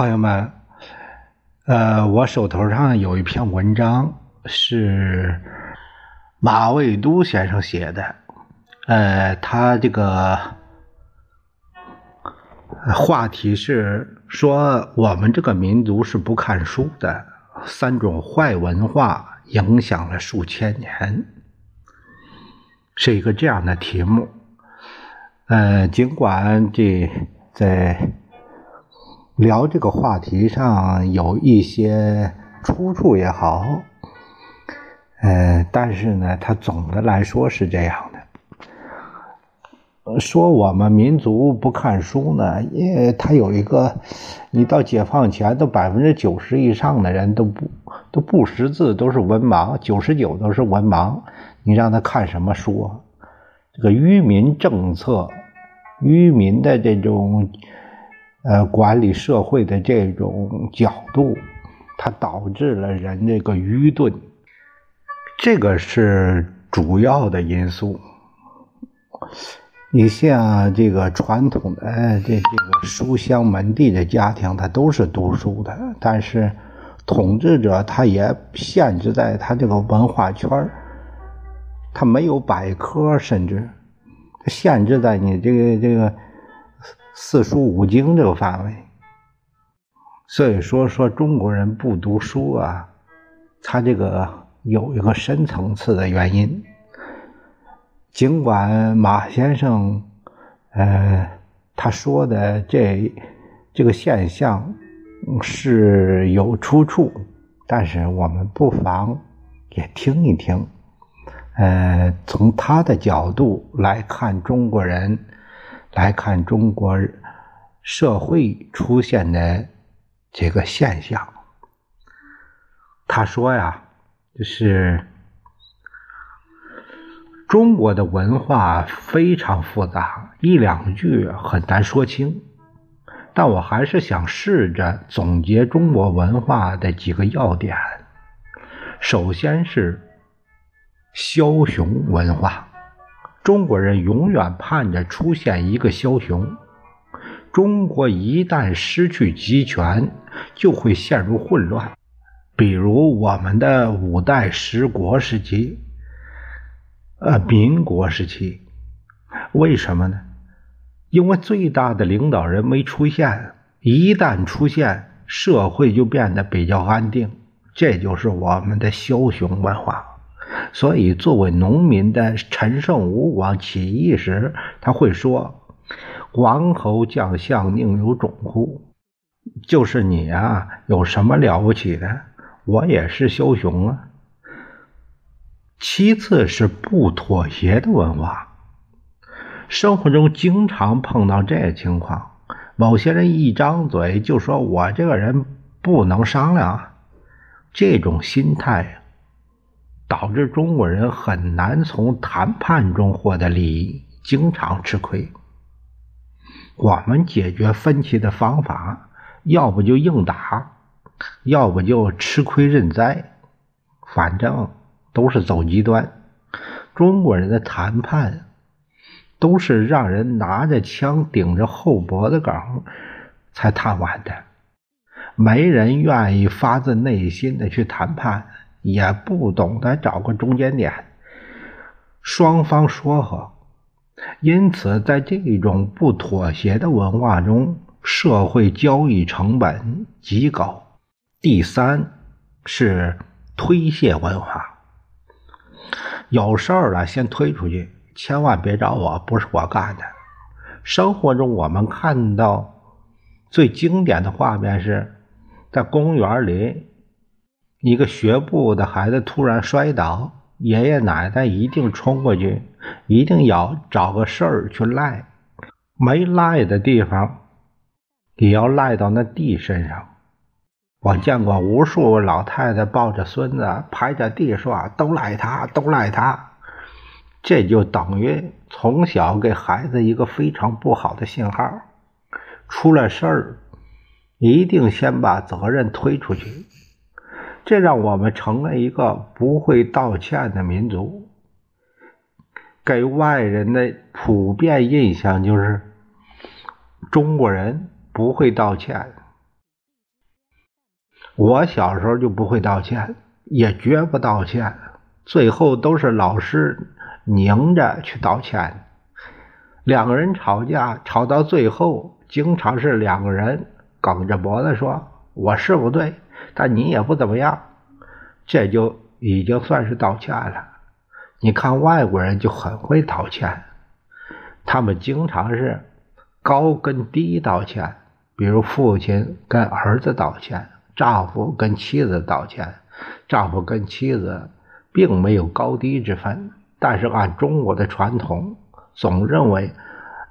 朋友们，呃，我手头上有一篇文章是马未都先生写的，呃，他这个话题是说我们这个民族是不看书的，三种坏文化影响了数千年，是一个这样的题目。呃，尽管这在。聊这个话题上有一些出处也好，呃，但是呢，它总的来说是这样的。说我们民族不看书呢，也它有一个，你到解放前都百分之九十以上的人都不都不识字，都是文盲，九十九都是文盲，你让他看什么书？这个愚民政策，愚民的这种。呃，管理社会的这种角度，它导致了人这个愚钝，这个是主要的因素。你像这个传统的这这个书香门第的家庭，他都是读书的，但是统治者他也限制在他这个文化圈他没有百科，甚至限制在你这个这个。四书五经这个范围，所以说说中国人不读书啊，他这个有一个深层次的原因。尽管马先生，呃，他说的这这个现象是有出处，但是我们不妨也听一听，呃，从他的角度来看中国人。来看中国社会出现的这个现象，他说呀，就是中国的文化非常复杂，一两句很难说清。但我还是想试着总结中国文化的几个要点。首先是枭雄文化。中国人永远盼着出现一个枭雄。中国一旦失去集权，就会陷入混乱。比如我们的五代十国时期，呃，民国时期，为什么呢？因为最大的领导人没出现。一旦出现，社会就变得比较安定。这就是我们的枭雄文化。所以，作为农民的陈胜吴广起义时，他会说：“王侯将相宁有种乎？”就是你啊，有什么了不起的？我也是枭雄啊。其次是不妥协的文化，生活中经常碰到这情况：某些人一张嘴就说我这个人不能商量，这种心态。导致中国人很难从谈判中获得利益，经常吃亏。我们解决分歧的方法，要不就硬打，要不就吃亏认栽，反正都是走极端。中国人的谈判都是让人拿着枪顶着后脖子梗才谈完的，没人愿意发自内心的去谈判。也不懂得找个中间点，双方说和，因此在这种不妥协的文化中，社会交易成本极高。第三是推卸文化，有事儿了先推出去，千万别找我，不是我干的。生活中我们看到最经典的画面是在公园里。一个学步的孩子突然摔倒，爷爷奶奶一定冲过去，一定要找个事儿去赖，没赖的地方也要赖到那地身上。我见过无数老太太抱着孙子拍着地说：“都赖他，都赖他。”这就等于从小给孩子一个非常不好的信号：出了事儿，一定先把责任推出去。这让我们成了一个不会道歉的民族，给外人的普遍印象就是中国人不会道歉。我小时候就不会道歉，也绝不道歉，最后都是老师拧着去道歉。两个人吵架，吵到最后，经常是两个人梗着脖子说：“我是不对，但你也不怎么样。”这就已经算是道歉了。你看外国人就很会道歉，他们经常是高跟低道歉，比如父亲跟儿子道歉，丈夫跟妻子道歉，丈夫跟妻子并没有高低之分，但是按中国的传统。总认为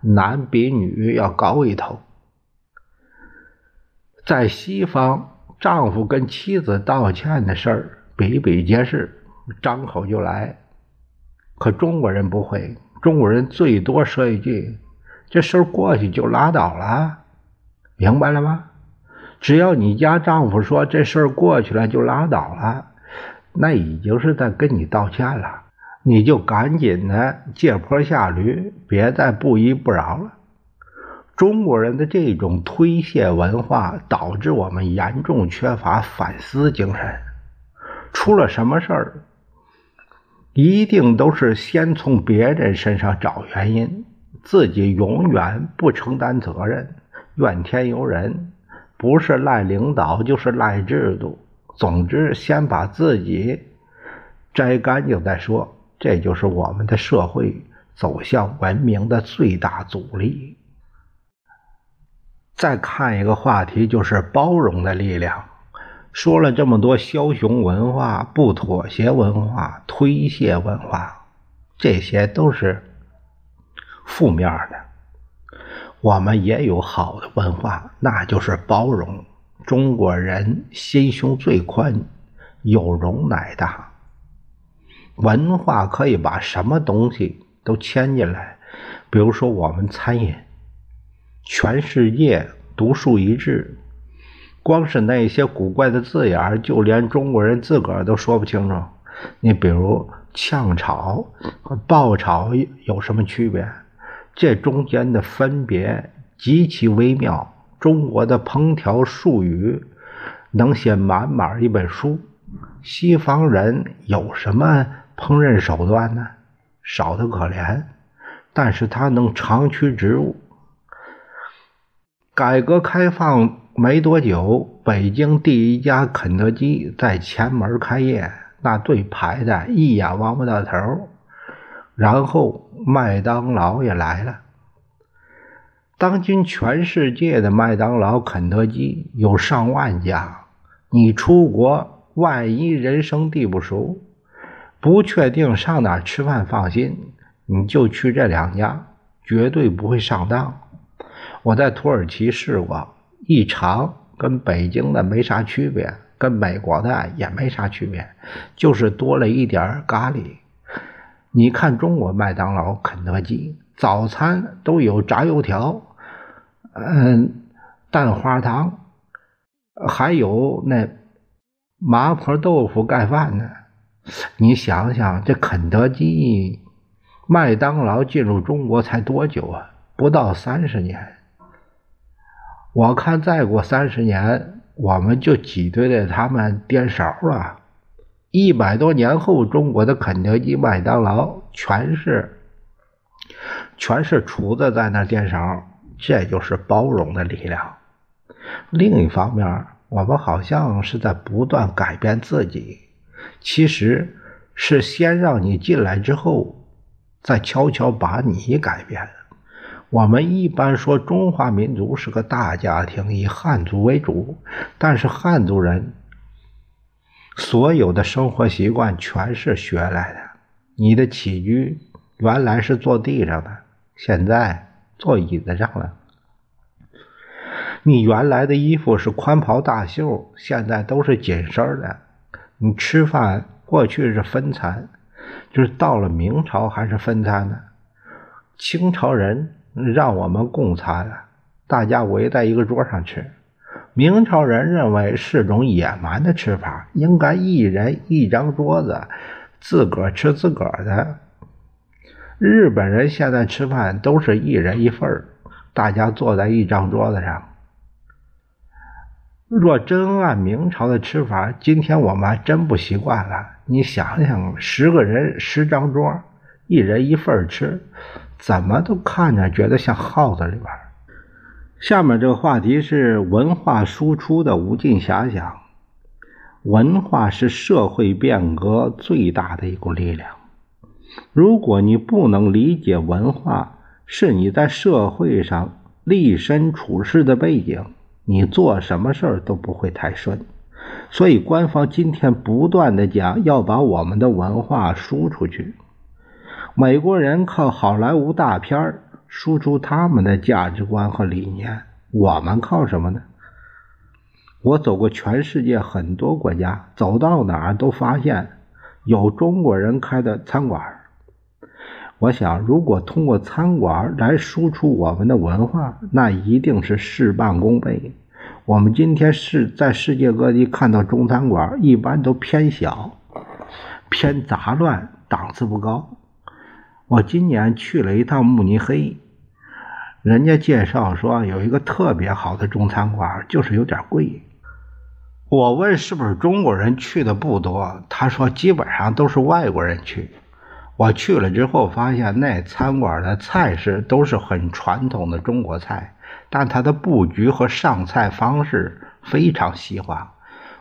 男比女要高一头，在西方，丈夫跟妻子道歉的事儿比比皆是，张口就来。可中国人不会，中国人最多说一句：“这事儿过去就拉倒了。”明白了吗？只要你家丈夫说这事儿过去了就拉倒了，那已经是在跟你道歉了。你就赶紧的借坡下驴，别再不依不饶了。中国人的这种推卸文化，导致我们严重缺乏反思精神。出了什么事儿，一定都是先从别人身上找原因，自己永远不承担责任，怨天尤人，不是赖领导就是赖制度。总之，先把自己摘干净再说。这就是我们的社会走向文明的最大阻力。再看一个话题，就是包容的力量。说了这么多枭雄文化、不妥协文化、推卸文化，这些都是负面的。我们也有好的文化，那就是包容。中国人心胸最宽，有容乃大。文化可以把什么东西都牵进来，比如说我们餐饮，全世界独树一帜，光是那些古怪的字眼就连中国人自个儿都说不清楚。你比如炝炒和爆炒有什么区别？这中间的分别极其微妙。中国的烹调术语能写满满一本书，西方人有什么？烹饪手段呢，少得可怜，但是他能长驱直入。改革开放没多久，北京第一家肯德基在前门开业，那队排的一眼望不到头。然后麦当劳也来了。当今全世界的麦当劳、肯德基有上万家，你出国万一人生地不熟。不确定上哪吃饭放心，你就去这两家，绝对不会上当。我在土耳其试过，一尝跟北京的没啥区别，跟美国的也没啥区别，就是多了一点咖喱。你看中国麦当劳、肯德基早餐都有炸油条，嗯，蛋花汤，还有那麻婆豆腐盖饭呢。你想想，这肯德基、麦当劳进入中国才多久啊？不到三十年。我看再过三十年，我们就挤兑着他们颠勺了。一百多年后，中国的肯德基、麦当劳全是全是厨子在那颠勺，这就是包容的力量。另一方面，我们好像是在不断改变自己。其实是先让你进来之后，再悄悄把你改变。我们一般说中华民族是个大家庭，以汉族为主，但是汉族人所有的生活习惯全是学来的。你的起居原来是坐地上的，现在坐椅子上了。你原来的衣服是宽袍大袖，现在都是紧身的。你吃饭过去是分餐，就是到了明朝还是分餐呢？清朝人让我们共餐，大家围在一个桌上吃。明朝人认为是种野蛮的吃法，应该一人一张桌子，自个儿吃自个儿的。日本人现在吃饭都是一人一份儿大家坐在一张桌子上。若真按明朝的吃法，今天我们还真不习惯了。你想想，十个人十张桌，一人一份儿吃，怎么都看着觉得像耗子里边。下面这个话题是文化输出的无尽遐想。文化是社会变革最大的一股力量。如果你不能理解文化是你在社会上立身处世的背景。你做什么事儿都不会太顺，所以官方今天不断的讲要把我们的文化输出去。美国人靠好莱坞大片输出他们的价值观和理念，我们靠什么呢？我走过全世界很多国家，走到哪儿都发现有中国人开的餐馆。我想，如果通过餐馆来输出我们的文化，那一定是事半功倍。我们今天是在世界各地看到中餐馆，一般都偏小、偏杂乱，档次不高。我今年去了一趟慕尼黑，人家介绍说有一个特别好的中餐馆，就是有点贵。我问是不是中国人去的不多，他说基本上都是外国人去。我去了之后发现，那餐馆的菜式都是很传统的中国菜。但它的布局和上菜方式非常西化，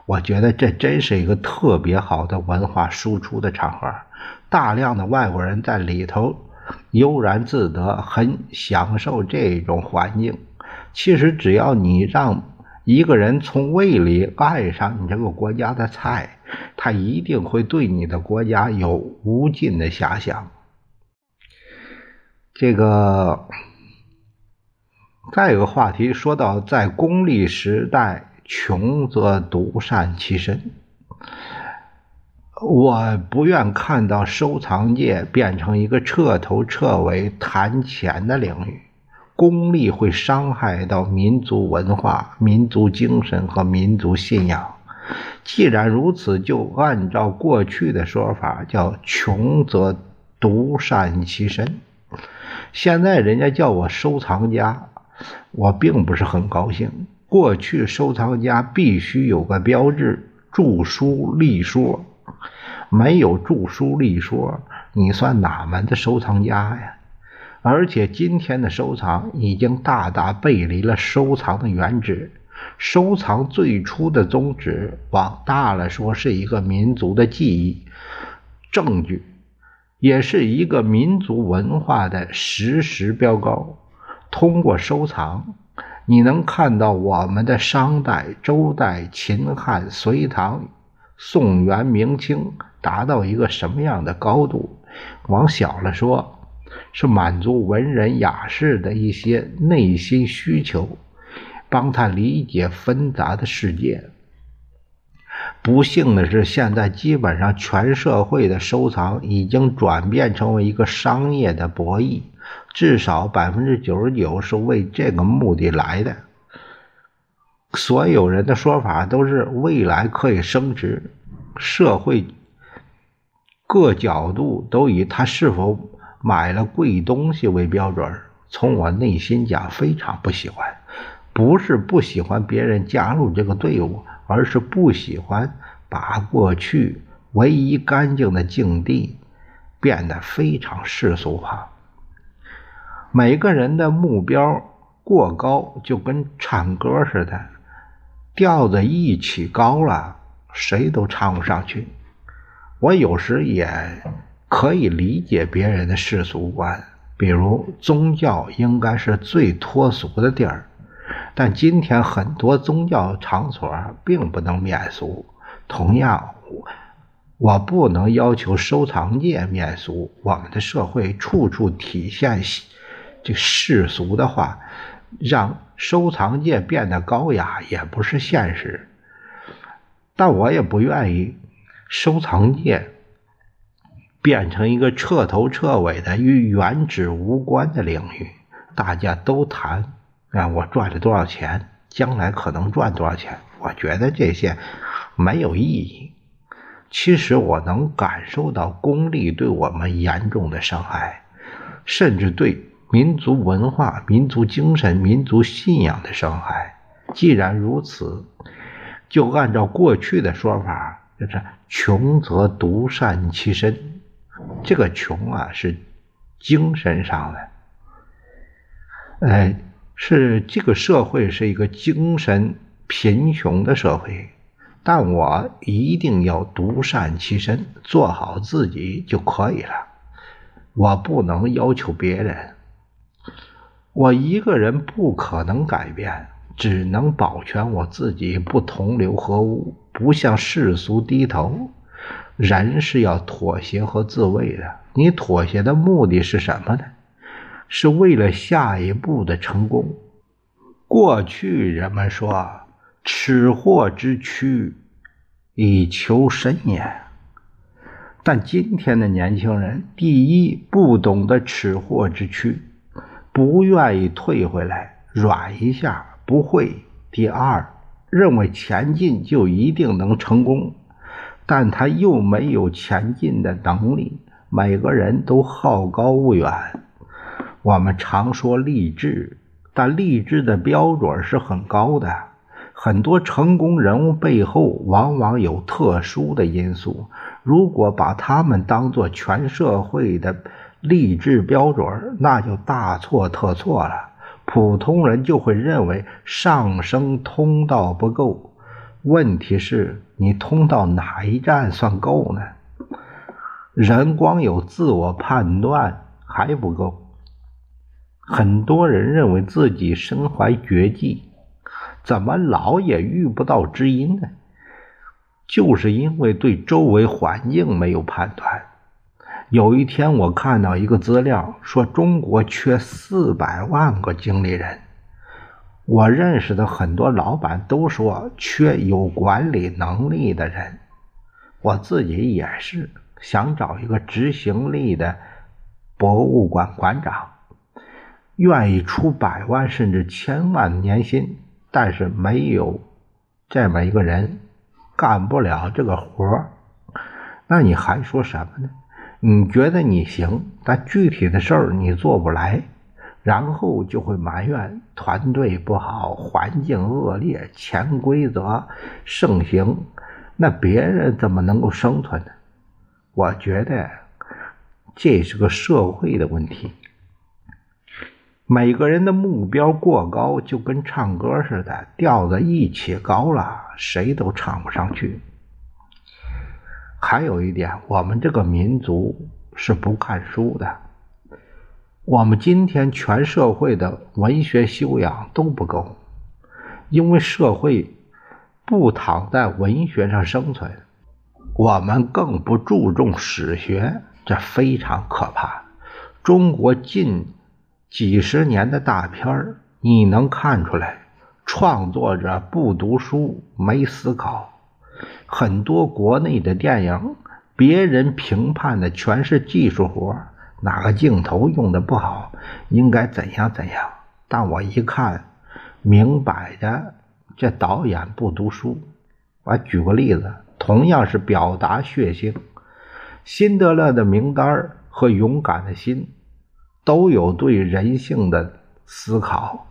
我觉得这真是一个特别好的文化输出的场合。大量的外国人在里头悠然自得，很享受这种环境。其实只要你让一个人从胃里爱上你这个国家的菜，他一定会对你的国家有无尽的遐想。这个。再有个话题，说到在功利时代，穷则独善其身。我不愿看到收藏界变成一个彻头彻尾谈钱的领域，功利会伤害到民族文化、民族精神和民族信仰。既然如此，就按照过去的说法，叫穷则独善其身。现在人家叫我收藏家。我并不是很高兴。过去收藏家必须有个标志，著书立说。没有著书立说，你算哪门子收藏家呀？而且今天的收藏已经大大背离了收藏的原旨。收藏最初的宗旨，往大了说是一个民族的记忆、证据，也是一个民族文化的实时标高。通过收藏，你能看到我们的商代、周代、秦汉、隋唐、宋元、明清达到一个什么样的高度。往小了说，是满足文人雅士的一些内心需求，帮他理解纷杂的世界。不幸的是，现在基本上全社会的收藏已经转变成为一个商业的博弈。至少百分之九十九是为这个目的来的。所有人的说法都是未来可以升值，社会各角度都以他是否买了贵东西为标准。从我内心讲，非常不喜欢，不是不喜欢别人加入这个队伍，而是不喜欢把过去唯一干净的境地变得非常世俗化。每个人的目标过高，就跟唱歌似的，调子一起高了，谁都唱不上去。我有时也可以理解别人的世俗观，比如宗教应该是最脱俗的地儿，但今天很多宗教场所并不能免俗。同样，我我不能要求收藏界免俗，我们的社会处处体现。这世俗的话，让收藏界变得高雅也不是现实。但我也不愿意收藏界变成一个彻头彻尾的与原址无关的领域。大家都谈啊，我赚了多少钱，将来可能赚多少钱。我觉得这些没有意义。其实我能感受到功利对我们严重的伤害，甚至对。民族文化、民族精神、民族信仰的伤害。既然如此，就按照过去的说法，就是穷则独善其身。这个穷啊，是精神上的，哎，是这个社会是一个精神贫穷的社会。但我一定要独善其身，做好自己就可以了。我不能要求别人，我一个人不可能改变，只能保全我自己，不同流合污，不向世俗低头。人是要妥协和自卫的。你妥协的目的是什么呢？是为了下一步的成功。过去人们说。吃货之躯，以求生也。但今天的年轻人，第一不懂得吃货之躯，不愿意退回来软一下，不会；第二，认为前进就一定能成功，但他又没有前进的能力。每个人都好高骛远。我们常说励志，但励志的标准是很高的。很多成功人物背后往往有特殊的因素，如果把他们当做全社会的励志标准，那就大错特错了。普通人就会认为上升通道不够，问题是你通到哪一站算够呢？人光有自我判断还不够，很多人认为自己身怀绝技。怎么老也遇不到知音呢？就是因为对周围环境没有判断。有一天我看到一个资料，说中国缺四百万个经理人。我认识的很多老板都说缺有管理能力的人。我自己也是想找一个执行力的博物馆馆长，愿意出百万甚至千万年薪。但是没有这么一个人干不了这个活那你还说什么呢？你觉得你行，但具体的事儿你做不来，然后就会埋怨团队不好、环境恶劣、潜规则盛行，那别人怎么能够生存呢？我觉得这是个社会的问题。每个人的目标过高，就跟唱歌似的，调子一起高了，谁都唱不上去。还有一点，我们这个民族是不看书的，我们今天全社会的文学修养都不够，因为社会不躺在文学上生存，我们更不注重史学，这非常可怕。中国近。几十年的大片儿，你能看出来，创作者不读书、没思考。很多国内的电影，别人评判的全是技术活哪个镜头用的不好，应该怎样怎样。但我一看，明摆着这导演不读书。我举个例子，同样是表达血腥，《辛德勒的名单》和《勇敢的心》。都有对人性的思考。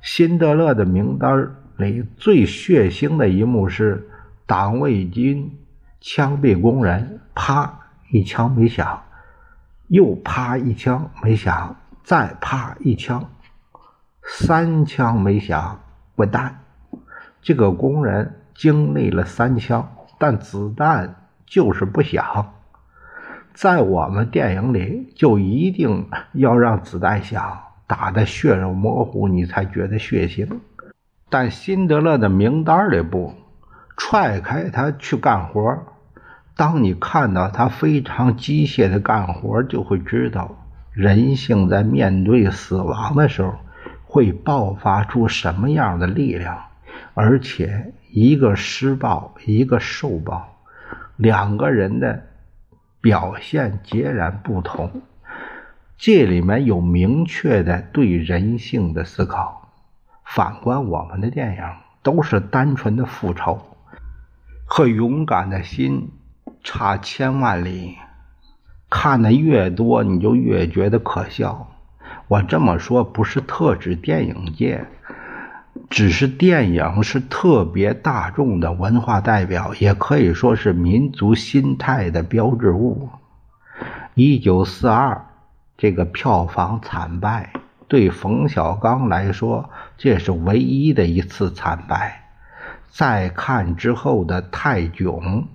辛德勒的名单里最血腥的一幕是党卫军枪毙工人，啪一枪没响，又啪一枪没响，再啪一枪，三枪没响，滚蛋！这个工人经历了三枪，但子弹就是不响。在我们电影里，就一定要让子弹响，打的血肉模糊，你才觉得血腥。但辛德勒的名单里不，踹开他去干活。当你看到他非常机械的干活，就会知道人性在面对死亡的时候会爆发出什么样的力量，而且一个施暴，一个受暴，两个人的。表现截然不同，这里面有明确的对人性的思考。反观我们的电影，都是单纯的复仇，和勇敢的心差千万里。看的越多，你就越觉得可笑。我这么说不是特指电影界，只是电影是特别大众的文化代表，也可以说是民族心态的标志物。一九四二这个票房惨败，对冯小刚来说，这是唯一的一次惨败。再看之后的泰囧，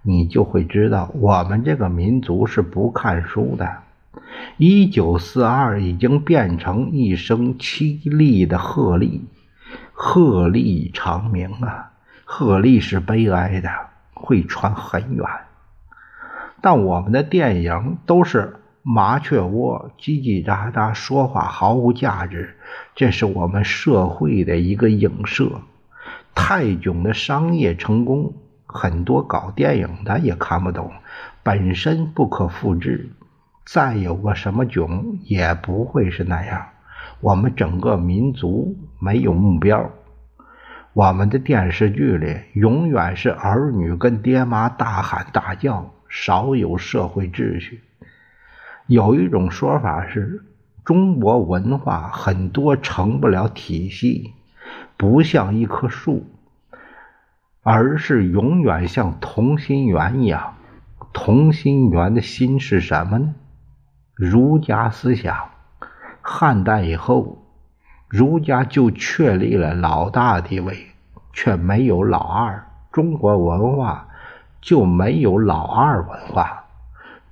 你就会知道，我们这个民族是不看书的。一九四二已经变成一声凄厉的鹤唳，鹤唳长鸣啊！鹤唳是悲哀的，会传很远。但我们的电影都是麻雀窝，叽叽喳喳说话，毫无价值。这是我们社会的一个影射。泰囧的商业成功，很多搞电影的也看不懂，本身不可复制。再有个什么囧，也不会是那样。我们整个民族没有目标，我们的电视剧里永远是儿女跟爹妈大喊大叫，少有社会秩序。有一种说法是，中国文化很多成不了体系。不像一棵树，而是永远像同心圆一样。同心圆的心是什么呢？儒家思想。汉代以后，儒家就确立了老大地位，却没有老二。中国文化就没有老二文化。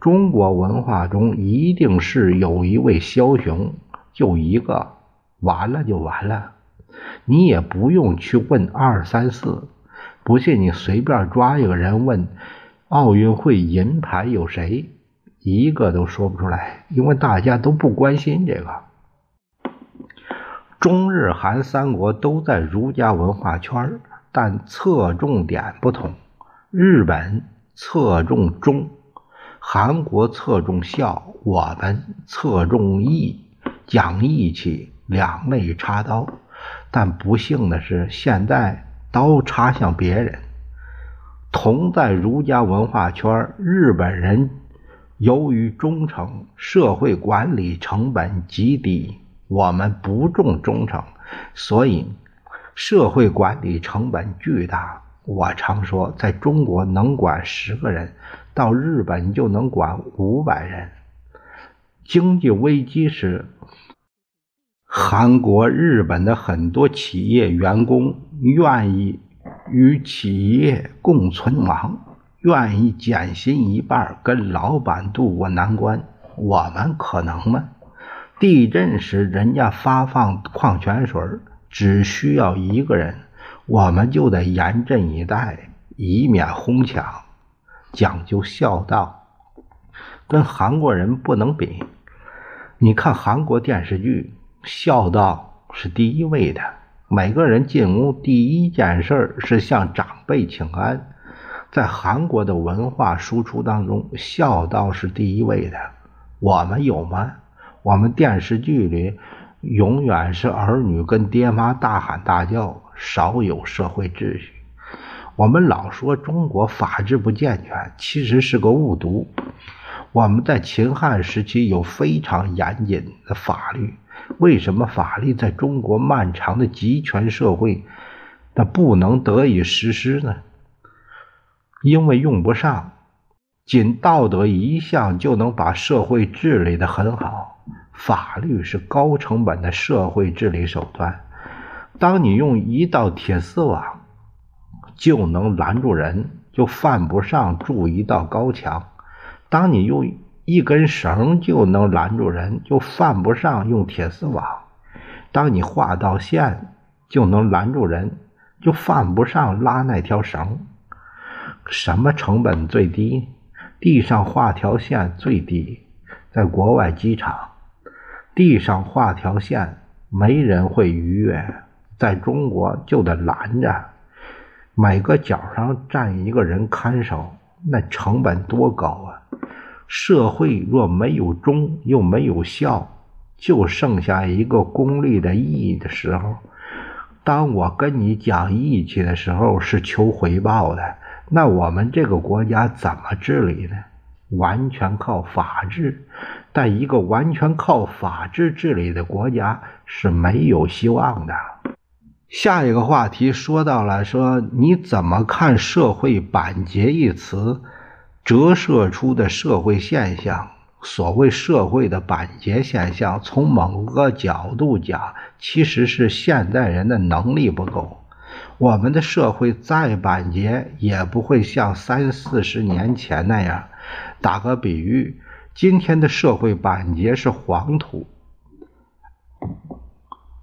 中国文化中一定是有一位枭雄，就一个，完了就完了。你也不用去问二三四，不信你随便抓一个人问，奥运会银牌有谁，一个都说不出来，因为大家都不关心这个。中日韩三国都在儒家文化圈，但侧重点不同。日本侧重忠，韩国侧重孝，我们侧重义，讲义气，两肋插刀。但不幸的是，现在刀插向别人。同在儒家文化圈，日本人由于忠诚，社会管理成本极低。我们不重忠诚，所以社会管理成本巨大。我常说，在中国能管十个人，到日本就能管五百人。经济危机时。韩国、日本的很多企业员工愿意与企业共存亡，愿意减薪一半，跟老板渡过难关。我们可能吗？地震时人家发放矿泉水，只需要一个人，我们就得严阵以待，以免哄抢。讲究孝道，跟韩国人不能比。你看韩国电视剧。孝道是第一位的。每个人进屋第一件事儿是向长辈请安。在韩国的文化输出当中，孝道是第一位的。我们有吗？我们电视剧里永远是儿女跟爹妈大喊大叫，少有社会秩序。我们老说中国法制不健全，其实是个误读。我们在秦汉时期有非常严谨的法律。为什么法律在中国漫长的集权社会，它不能得以实施呢？因为用不上，仅道德一项就能把社会治理得很好。法律是高成本的社会治理手段。当你用一道铁丝网就能拦住人，就犯不上筑一道高墙。当你用一根绳就能拦住人，就犯不上用铁丝网；当你画道线就能拦住人，就犯不上拉那条绳。什么成本最低？地上画条线最低。在国外机场，地上画条线，没人会逾越；在中国就得拦着，每个角上站一个人看守，那成本多高啊！社会若没有忠又没有孝，就剩下一个功利的义的时候。当我跟你讲义气的时候，是求回报的。那我们这个国家怎么治理呢？完全靠法治。但一个完全靠法治治理的国家是没有希望的。下一个话题说到了，说你怎么看“社会板结”一词折射出的社会现象？所谓社会的板结现象，从某个角度讲，其实是现代人的能力不够。我们的社会再板结，也不会像三四十年前那样。打个比喻，今天的社会板结是黄土。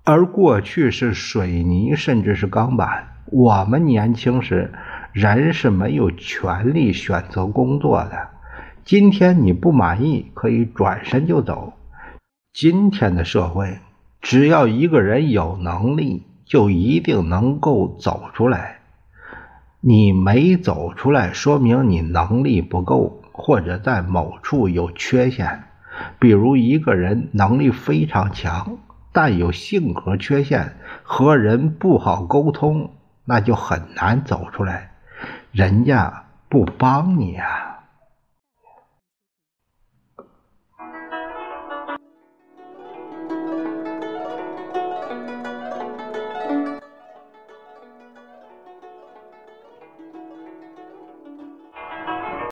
而过去是水泥，甚至是钢板。我们年轻时，人是没有权利选择工作的。今天你不满意，可以转身就走。今天的社会，只要一个人有能力，就一定能够走出来。你没走出来，说明你能力不够，或者在某处有缺陷。比如一个人能力非常强。但有性格缺陷，和人不好沟通，那就很难走出来，人家不帮你啊。